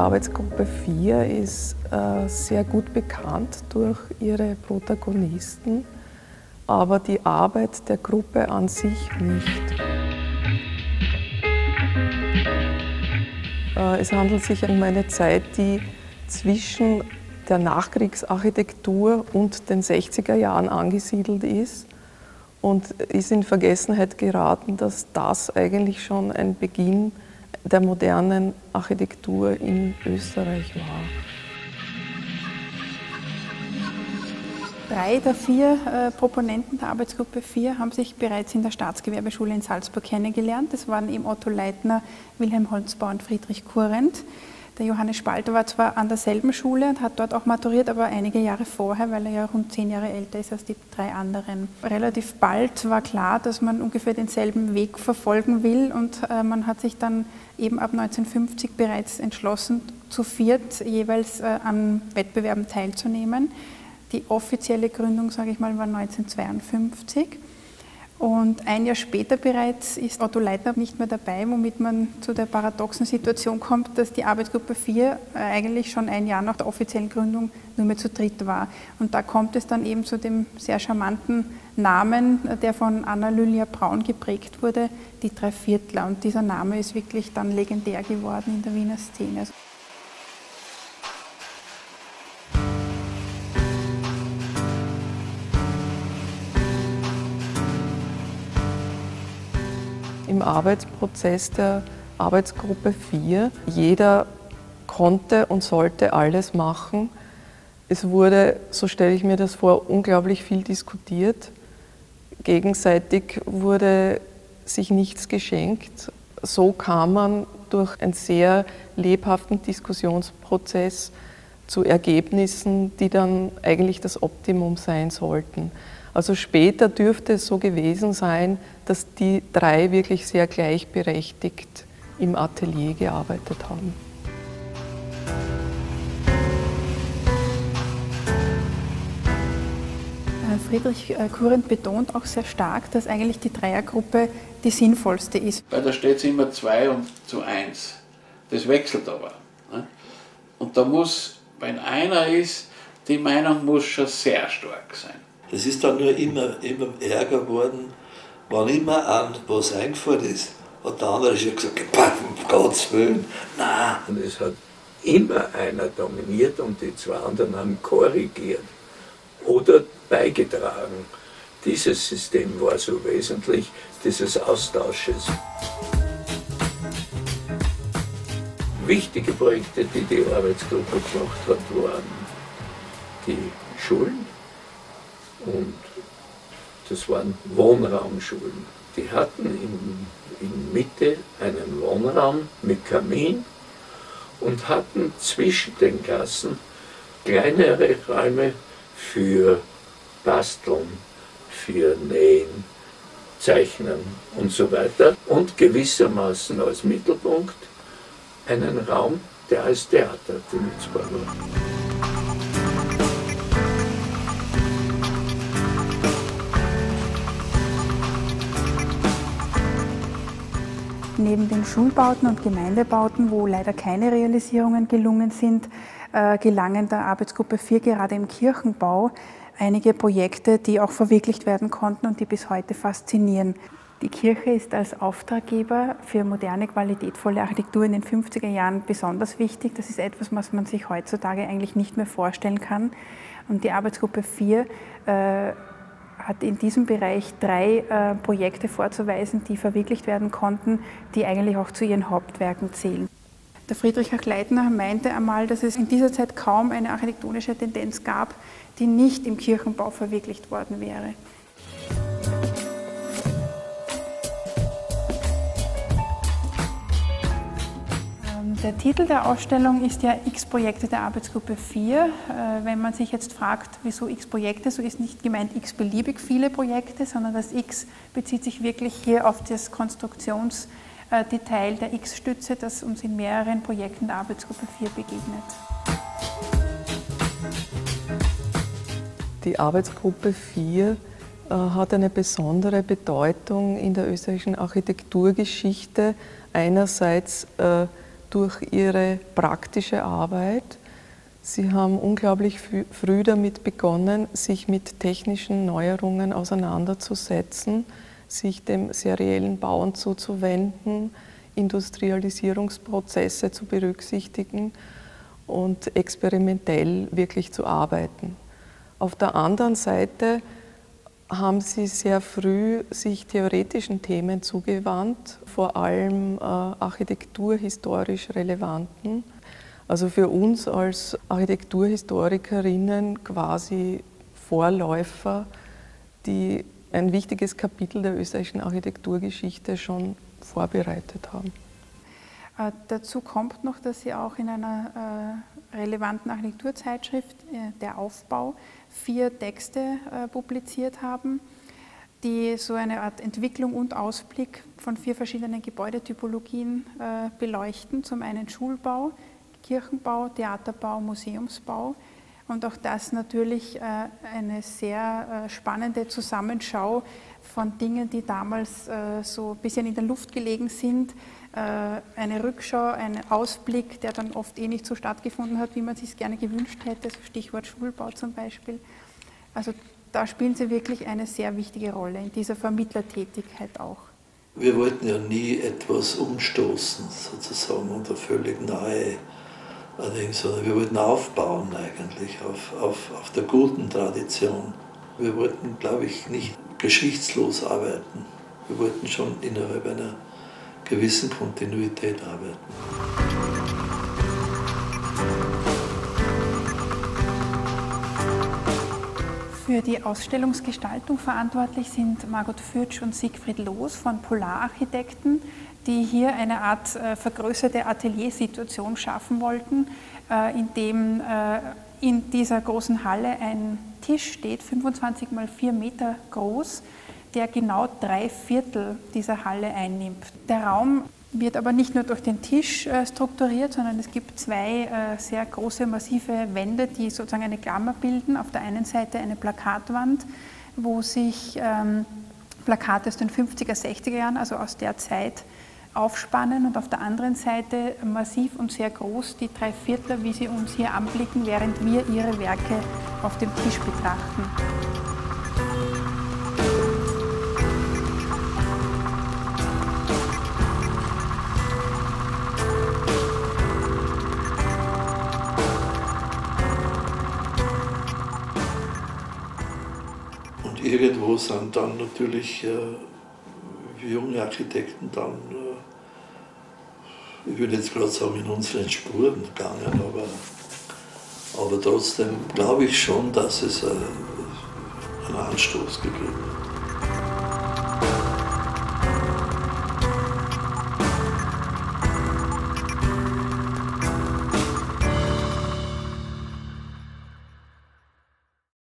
Arbeitsgruppe 4 ist äh, sehr gut bekannt durch ihre Protagonisten, aber die Arbeit der Gruppe an sich nicht. Äh, es handelt sich um eine Zeit, die zwischen der Nachkriegsarchitektur und den 60er Jahren angesiedelt ist und ist in Vergessenheit geraten, dass das eigentlich schon ein Beginn der modernen Architektur in Österreich war. Drei der vier äh, Proponenten der Arbeitsgruppe 4 haben sich bereits in der Staatsgewerbeschule in Salzburg kennengelernt. Das waren eben Otto Leitner, Wilhelm Holzbau und Friedrich Kurrent. Der Johannes Spalter war zwar an derselben Schule und hat dort auch maturiert, aber einige Jahre vorher, weil er ja rund zehn Jahre älter ist als die drei anderen. Relativ bald war klar, dass man ungefähr denselben Weg verfolgen will und äh, man hat sich dann eben ab 1950 bereits entschlossen, zu viert jeweils äh, an Wettbewerben teilzunehmen. Die offizielle Gründung, sage ich mal, war 1952. Und ein Jahr später bereits ist Otto Leitner nicht mehr dabei, womit man zu der paradoxen Situation kommt, dass die Arbeitsgruppe 4 äh, eigentlich schon ein Jahr nach der offiziellen Gründung nur mehr zu dritt war. Und da kommt es dann eben zu dem sehr charmanten Namen, der von Anna Lylia Braun geprägt wurde, die Dreiviertler. Und dieser Name ist wirklich dann legendär geworden in der Wiener Szene. Im Arbeitsprozess der Arbeitsgruppe 4. Jeder konnte und sollte alles machen. Es wurde, so stelle ich mir das vor, unglaublich viel diskutiert. Gegenseitig wurde sich nichts geschenkt. So kam man durch einen sehr lebhaften Diskussionsprozess zu Ergebnissen, die dann eigentlich das Optimum sein sollten. Also später dürfte es so gewesen sein, dass die drei wirklich sehr gleichberechtigt im Atelier gearbeitet haben. Äh, Friedrich äh, Kurent betont auch sehr stark, dass eigentlich die Dreiergruppe die sinnvollste ist. Weil da steht es immer 2 und zu 1. Das wechselt aber. Ne? Und da muss, wenn einer ist, die Meinung muss schon sehr stark sein. Es ist dann nur immer, immer ärger geworden, wann immer an was eingefallen ist, hat der andere schon gesagt, um Gottes Willen, nein. Und es hat immer einer dominiert und die zwei anderen haben korrigiert oder beigetragen. Dieses System war so wesentlich, dieses Austausches. Wichtige Projekte, die die Arbeitsgruppe gemacht hat, waren die Schulen, und das waren Wohnraumschulen. Die hatten in, in Mitte einen Wohnraum mit Kamin und hatten zwischen den Klassen kleinere Räume für Basteln, für Nähen, Zeichnen und so weiter und gewissermaßen als Mittelpunkt einen Raum, der als Theater benutzbar war. Neben den Schulbauten und Gemeindebauten, wo leider keine Realisierungen gelungen sind, äh, gelangen der Arbeitsgruppe 4 gerade im Kirchenbau einige Projekte, die auch verwirklicht werden konnten und die bis heute faszinieren. Die Kirche ist als Auftraggeber für moderne, qualitätvolle Architektur in den 50er Jahren besonders wichtig. Das ist etwas, was man sich heutzutage eigentlich nicht mehr vorstellen kann. Und die Arbeitsgruppe 4 äh, hat in diesem Bereich drei äh, Projekte vorzuweisen, die verwirklicht werden konnten, die eigentlich auch zu ihren Hauptwerken zählen. Der Friedrich Achleitner meinte einmal, dass es in dieser Zeit kaum eine architektonische Tendenz gab, die nicht im Kirchenbau verwirklicht worden wäre. Der Titel der Ausstellung ist ja X-Projekte der Arbeitsgruppe 4. Äh, wenn man sich jetzt fragt, wieso X-Projekte, so ist nicht gemeint x-beliebig viele Projekte, sondern das X bezieht sich wirklich hier auf das Konstruktionsdetail der X-Stütze, das uns in mehreren Projekten der Arbeitsgruppe 4 begegnet. Die Arbeitsgruppe 4 äh, hat eine besondere Bedeutung in der österreichischen Architekturgeschichte. Einerseits äh, durch ihre praktische Arbeit. Sie haben unglaublich früh damit begonnen, sich mit technischen Neuerungen auseinanderzusetzen, sich dem seriellen Bauen zuzuwenden, Industrialisierungsprozesse zu berücksichtigen und experimentell wirklich zu arbeiten. Auf der anderen Seite haben sie sehr früh sich theoretischen Themen zugewandt, vor allem äh, architekturhistorisch relevanten. Also für uns als Architekturhistorikerinnen quasi Vorläufer, die ein wichtiges Kapitel der österreichischen Architekturgeschichte schon vorbereitet haben. Äh, dazu kommt noch, dass Sie auch in einer äh, relevanten Architekturzeitschrift, äh, der Aufbau, vier Texte äh, publiziert haben, die so eine Art Entwicklung und Ausblick von vier verschiedenen Gebäudetypologien äh, beleuchten. Zum einen Schulbau, Kirchenbau, Theaterbau, Museumsbau. Und auch das natürlich eine sehr spannende Zusammenschau von Dingen, die damals so ein bisschen in der Luft gelegen sind. Eine Rückschau, ein Ausblick, der dann oft eh nicht so stattgefunden hat, wie man sich es gerne gewünscht hätte, so Stichwort Schulbau zum Beispiel. Also da spielen sie wirklich eine sehr wichtige Rolle in dieser Vermittlertätigkeit auch. Wir wollten ja nie etwas umstoßen, sozusagen, unter völlig neue sondern wir wollten aufbauen eigentlich auf, auf, auf der guten Tradition. Wir wollten, glaube ich, nicht geschichtslos arbeiten. Wir wollten schon innerhalb einer gewissen Kontinuität arbeiten. Für die Ausstellungsgestaltung verantwortlich sind Margot Fürtsch und Siegfried Loos von Polararchitekten, die hier eine Art äh, vergrößerte Ateliersituation schaffen wollten, äh, in dem äh, in dieser großen Halle ein Tisch steht, 25 mal 4 Meter groß, der genau drei Viertel dieser Halle einnimmt. Der Raum wird aber nicht nur durch den Tisch äh, strukturiert, sondern es gibt zwei äh, sehr große, massive Wände, die sozusagen eine Klammer bilden. Auf der einen Seite eine Plakatwand, wo sich ähm, Plakate aus den 50er, 60er Jahren, also aus der Zeit, aufspannen und auf der anderen Seite massiv und sehr groß die drei Viertler, wie sie uns hier anblicken, während wir ihre Werke auf dem Tisch betrachten. irgendwo sind dann natürlich äh, junge Architekten dann, äh, ich würde jetzt gerade sagen, in unseren Spuren gegangen, aber, aber trotzdem glaube ich schon, dass es äh, einen Anstoß gegeben hat.